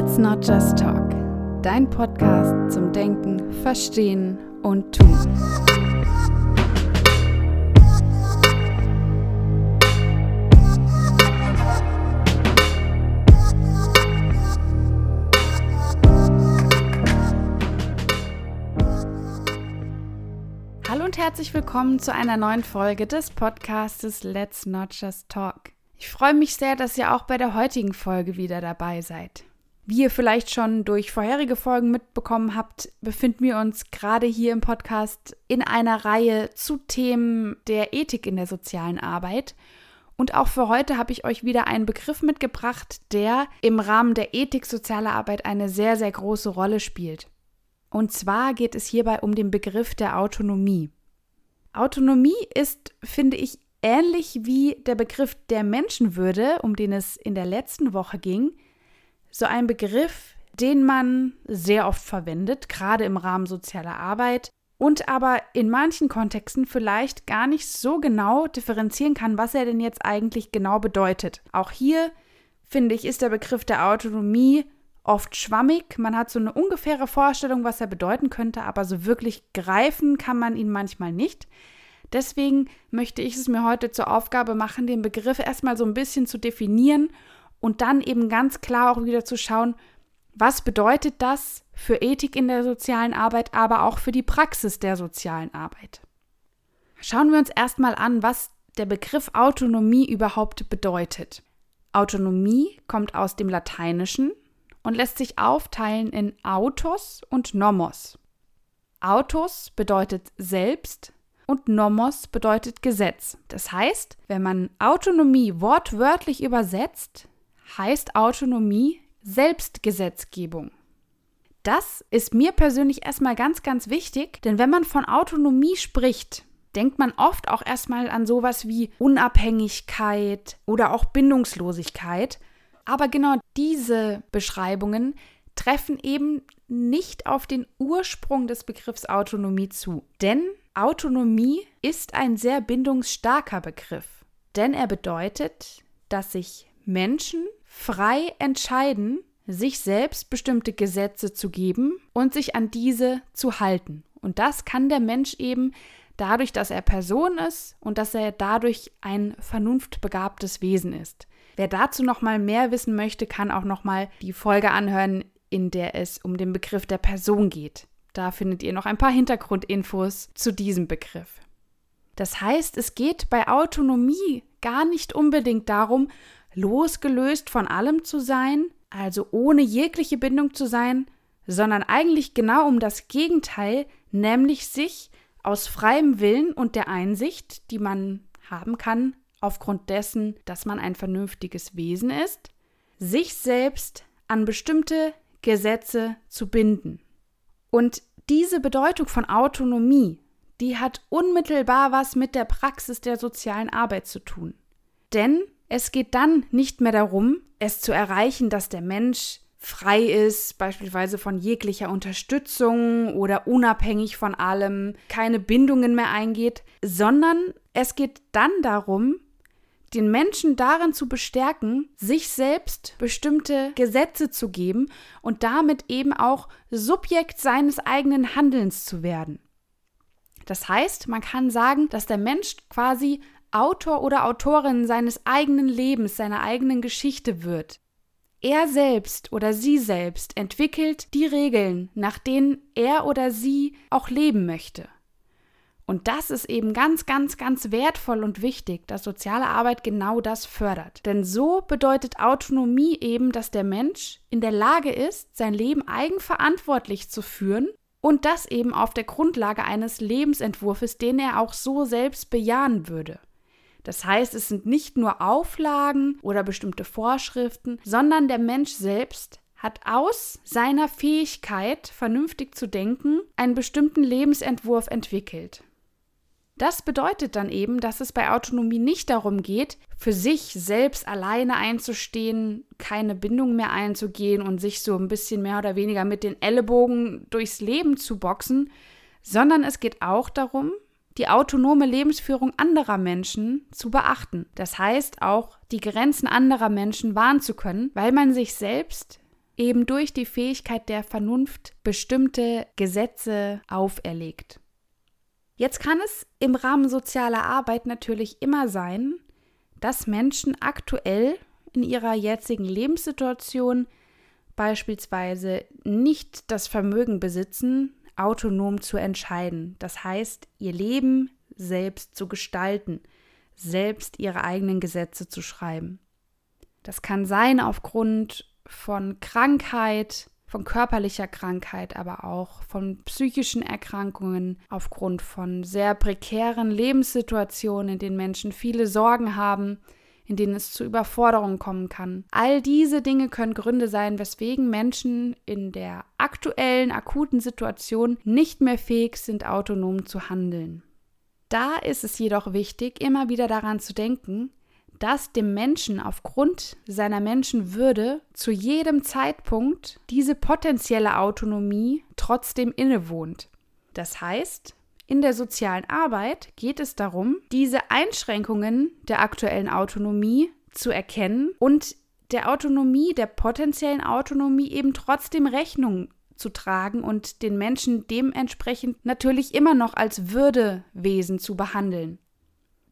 Let's Not Just Talk, dein Podcast zum Denken, Verstehen und Tun. Hallo und herzlich willkommen zu einer neuen Folge des Podcastes Let's Not Just Talk. Ich freue mich sehr, dass ihr auch bei der heutigen Folge wieder dabei seid. Wie ihr vielleicht schon durch vorherige Folgen mitbekommen habt, befinden wir uns gerade hier im Podcast in einer Reihe zu Themen der Ethik in der sozialen Arbeit. Und auch für heute habe ich euch wieder einen Begriff mitgebracht, der im Rahmen der Ethik sozialer Arbeit eine sehr, sehr große Rolle spielt. Und zwar geht es hierbei um den Begriff der Autonomie. Autonomie ist, finde ich, ähnlich wie der Begriff der Menschenwürde, um den es in der letzten Woche ging, so ein Begriff, den man sehr oft verwendet, gerade im Rahmen sozialer Arbeit und aber in manchen Kontexten vielleicht gar nicht so genau differenzieren kann, was er denn jetzt eigentlich genau bedeutet. Auch hier finde ich, ist der Begriff der Autonomie oft schwammig. Man hat so eine ungefähre Vorstellung, was er bedeuten könnte, aber so wirklich greifen kann man ihn manchmal nicht. Deswegen möchte ich es mir heute zur Aufgabe machen, den Begriff erstmal so ein bisschen zu definieren und dann eben ganz klar auch wieder zu schauen, was bedeutet das für Ethik in der sozialen Arbeit, aber auch für die Praxis der sozialen Arbeit. Schauen wir uns erstmal an, was der Begriff Autonomie überhaupt bedeutet. Autonomie kommt aus dem Lateinischen und lässt sich aufteilen in Autos und Nomos. Autos bedeutet selbst und Nomos bedeutet Gesetz. Das heißt, wenn man Autonomie wortwörtlich übersetzt, heißt Autonomie Selbstgesetzgebung. Das ist mir persönlich erstmal ganz, ganz wichtig, denn wenn man von Autonomie spricht, denkt man oft auch erstmal an sowas wie Unabhängigkeit oder auch Bindungslosigkeit. Aber genau diese Beschreibungen treffen eben nicht auf den Ursprung des Begriffs Autonomie zu. Denn Autonomie ist ein sehr bindungsstarker Begriff, denn er bedeutet, dass sich Menschen frei entscheiden, sich selbst bestimmte Gesetze zu geben und sich an diese zu halten. Und das kann der Mensch eben dadurch, dass er Person ist und dass er dadurch ein vernunftbegabtes Wesen ist. Wer dazu noch mal mehr wissen möchte, kann auch noch mal die Folge anhören, in der es um den Begriff der Person geht. Da findet ihr noch ein paar Hintergrundinfos zu diesem Begriff. Das heißt, es geht bei Autonomie gar nicht unbedingt darum, losgelöst von allem zu sein, also ohne jegliche Bindung zu sein, sondern eigentlich genau um das Gegenteil, nämlich sich aus freiem Willen und der Einsicht, die man haben kann, aufgrund dessen, dass man ein vernünftiges Wesen ist, sich selbst an bestimmte Gesetze zu binden. Und diese Bedeutung von Autonomie, die hat unmittelbar was mit der Praxis der sozialen Arbeit zu tun. Denn es geht dann nicht mehr darum, es zu erreichen, dass der Mensch frei ist, beispielsweise von jeglicher Unterstützung oder unabhängig von allem, keine Bindungen mehr eingeht, sondern es geht dann darum, den Menschen darin zu bestärken, sich selbst bestimmte Gesetze zu geben und damit eben auch Subjekt seines eigenen Handelns zu werden. Das heißt, man kann sagen, dass der Mensch quasi Autor oder Autorin seines eigenen Lebens, seiner eigenen Geschichte wird. Er selbst oder sie selbst entwickelt die Regeln, nach denen er oder sie auch leben möchte. Und das ist eben ganz, ganz, ganz wertvoll und wichtig, dass soziale Arbeit genau das fördert. Denn so bedeutet Autonomie eben, dass der Mensch in der Lage ist, sein Leben eigenverantwortlich zu führen und das eben auf der Grundlage eines Lebensentwurfs, den er auch so selbst bejahen würde. Das heißt, es sind nicht nur Auflagen oder bestimmte Vorschriften, sondern der Mensch selbst hat aus seiner Fähigkeit, vernünftig zu denken, einen bestimmten Lebensentwurf entwickelt. Das bedeutet dann eben, dass es bei Autonomie nicht darum geht, für sich selbst alleine einzustehen, keine Bindung mehr einzugehen und sich so ein bisschen mehr oder weniger mit den Ellenbogen durchs Leben zu boxen, sondern es geht auch darum, die autonome Lebensführung anderer Menschen zu beachten. Das heißt auch, die Grenzen anderer Menschen wahren zu können, weil man sich selbst eben durch die Fähigkeit der Vernunft bestimmte Gesetze auferlegt. Jetzt kann es im Rahmen sozialer Arbeit natürlich immer sein, dass Menschen aktuell in ihrer jetzigen Lebenssituation beispielsweise nicht das Vermögen besitzen, autonom zu entscheiden. Das heißt, ihr Leben selbst zu gestalten, selbst ihre eigenen Gesetze zu schreiben. Das kann sein aufgrund von Krankheit, von körperlicher Krankheit, aber auch von psychischen Erkrankungen, aufgrund von sehr prekären Lebenssituationen, in denen Menschen viele Sorgen haben, in denen es zu Überforderungen kommen kann. All diese Dinge können Gründe sein, weswegen Menschen in der aktuellen, akuten Situation nicht mehr fähig sind, autonom zu handeln. Da ist es jedoch wichtig, immer wieder daran zu denken, dass dem Menschen aufgrund seiner Menschenwürde zu jedem Zeitpunkt diese potenzielle Autonomie trotzdem innewohnt. Das heißt, in der sozialen Arbeit geht es darum, diese Einschränkungen der aktuellen Autonomie zu erkennen und der Autonomie, der potenziellen Autonomie eben trotzdem Rechnung zu tragen und den Menschen dementsprechend natürlich immer noch als Würdewesen zu behandeln.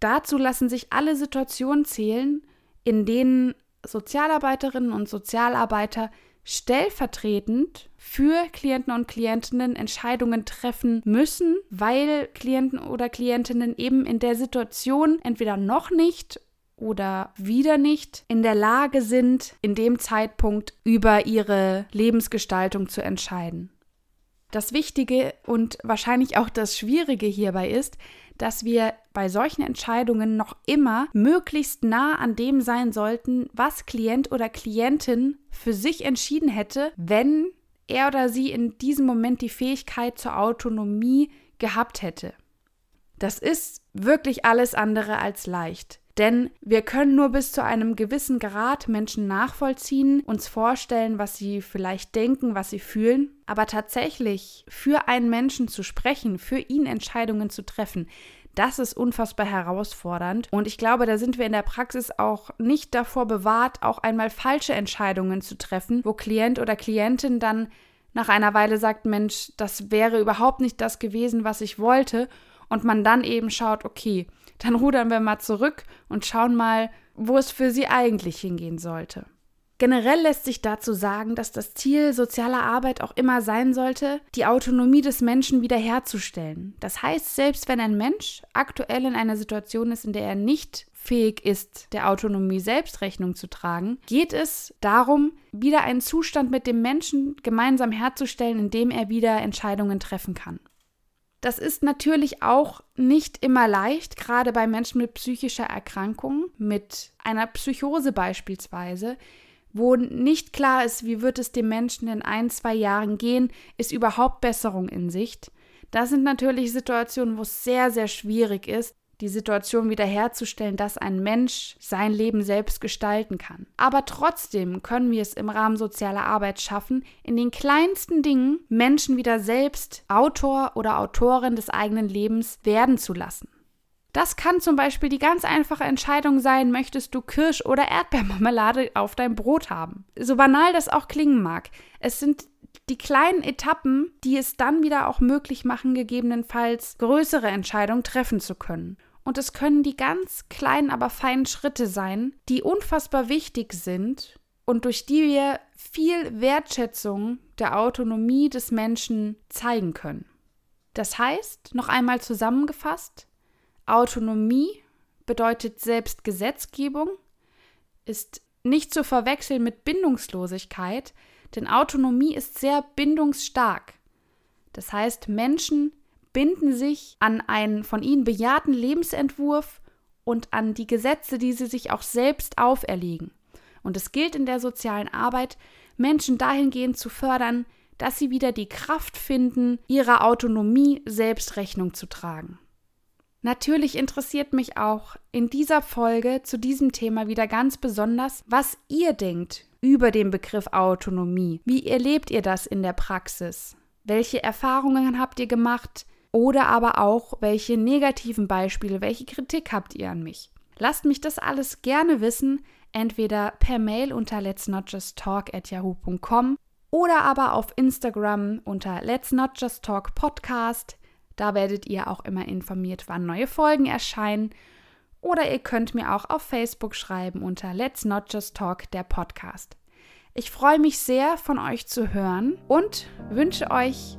Dazu lassen sich alle Situationen zählen, in denen Sozialarbeiterinnen und Sozialarbeiter stellvertretend für Klienten und Klientinnen Entscheidungen treffen müssen, weil Klienten oder Klientinnen eben in der Situation entweder noch nicht oder wieder nicht in der Lage sind, in dem Zeitpunkt über ihre Lebensgestaltung zu entscheiden. Das Wichtige und wahrscheinlich auch das Schwierige hierbei ist, dass wir bei solchen Entscheidungen noch immer möglichst nah an dem sein sollten, was Klient oder Klientin für sich entschieden hätte, wenn er oder sie in diesem Moment die Fähigkeit zur Autonomie gehabt hätte. Das ist wirklich alles andere als leicht. Denn wir können nur bis zu einem gewissen Grad Menschen nachvollziehen, uns vorstellen, was sie vielleicht denken, was sie fühlen. Aber tatsächlich für einen Menschen zu sprechen, für ihn Entscheidungen zu treffen, das ist unfassbar herausfordernd. Und ich glaube, da sind wir in der Praxis auch nicht davor bewahrt, auch einmal falsche Entscheidungen zu treffen, wo Klient oder Klientin dann nach einer Weile sagt, Mensch, das wäre überhaupt nicht das gewesen, was ich wollte. Und man dann eben schaut, okay, dann rudern wir mal zurück und schauen mal, wo es für sie eigentlich hingehen sollte. Generell lässt sich dazu sagen, dass das Ziel sozialer Arbeit auch immer sein sollte, die Autonomie des Menschen wiederherzustellen. Das heißt, selbst wenn ein Mensch aktuell in einer Situation ist, in der er nicht fähig ist, der Autonomie selbst Rechnung zu tragen, geht es darum, wieder einen Zustand mit dem Menschen gemeinsam herzustellen, in dem er wieder Entscheidungen treffen kann. Das ist natürlich auch nicht immer leicht, gerade bei Menschen mit psychischer Erkrankung, mit einer Psychose beispielsweise, wo nicht klar ist, wie wird es dem Menschen in ein, zwei Jahren gehen, ist überhaupt Besserung in Sicht. Das sind natürlich Situationen, wo es sehr, sehr schwierig ist, die Situation wiederherzustellen, dass ein Mensch sein Leben selbst gestalten kann. Aber trotzdem können wir es im Rahmen sozialer Arbeit schaffen, in den kleinsten Dingen Menschen wieder selbst Autor oder Autorin des eigenen Lebens werden zu lassen. Das kann zum Beispiel die ganz einfache Entscheidung sein, möchtest du Kirsch- oder Erdbeermarmelade auf deinem Brot haben. So banal das auch klingen mag. Es sind die kleinen Etappen, die es dann wieder auch möglich machen, gegebenenfalls größere Entscheidungen treffen zu können. Und es können die ganz kleinen, aber feinen Schritte sein, die unfassbar wichtig sind und durch die wir viel Wertschätzung der Autonomie des Menschen zeigen können. Das heißt, noch einmal zusammengefasst, Autonomie bedeutet Selbstgesetzgebung, ist nicht zu verwechseln mit Bindungslosigkeit, denn Autonomie ist sehr bindungsstark. Das heißt, Menschen binden sich an einen von ihnen bejahten Lebensentwurf und an die Gesetze, die sie sich auch selbst auferlegen. Und es gilt in der sozialen Arbeit, Menschen dahingehend zu fördern, dass sie wieder die Kraft finden, ihrer Autonomie selbst Rechnung zu tragen. Natürlich interessiert mich auch in dieser Folge zu diesem Thema wieder ganz besonders, was ihr denkt über den Begriff Autonomie. Wie erlebt ihr das in der Praxis? Welche Erfahrungen habt ihr gemacht? Oder aber auch, welche negativen Beispiele, welche Kritik habt ihr an mich? Lasst mich das alles gerne wissen. entweder per Mail unter let's not just talk at yahoo.com oder aber auf Instagram unter Let's Not Just Talk Podcast. Da werdet ihr auch immer informiert, wann neue Folgen erscheinen. Oder ihr könnt mir auch auf Facebook schreiben unter Let's Not Just Talk der Podcast. Ich freue mich sehr, von euch zu hören und wünsche euch